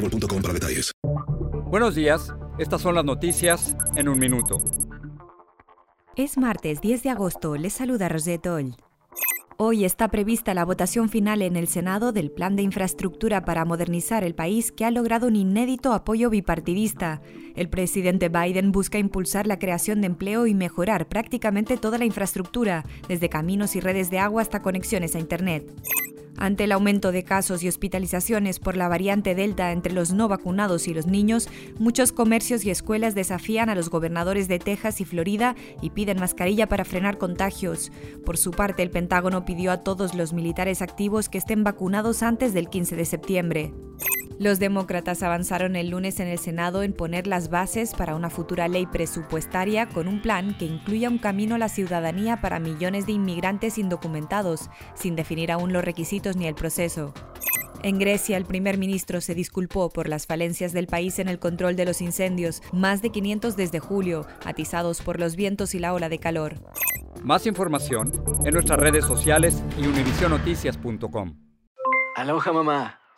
boostmobile.com para detalles. Buenos días, estas son las noticias en un minuto. Es martes 10 de agosto, les saluda Rosette Oll. Hoy está prevista la votación final en el Senado del Plan de Infraestructura para modernizar el país que ha logrado un inédito apoyo bipartidista. El presidente Biden busca impulsar la creación de empleo y mejorar prácticamente toda la infraestructura, desde caminos y redes de agua hasta conexiones a Internet. Ante el aumento de casos y hospitalizaciones por la variante Delta entre los no vacunados y los niños, muchos comercios y escuelas desafían a los gobernadores de Texas y Florida y piden mascarilla para frenar contagios. Por su parte, el Pentágono pidió a todos los militares activos que estén vacunados antes del 15 de septiembre. Los demócratas avanzaron el lunes en el Senado en poner las bases para una futura ley presupuestaria con un plan que incluya un camino a la ciudadanía para millones de inmigrantes indocumentados, sin definir aún los requisitos ni el proceso. En Grecia, el primer ministro se disculpó por las falencias del país en el control de los incendios, más de 500 desde julio, atizados por los vientos y la ola de calor. Más información en nuestras redes sociales y univisionoticias.com. Aloha mamá.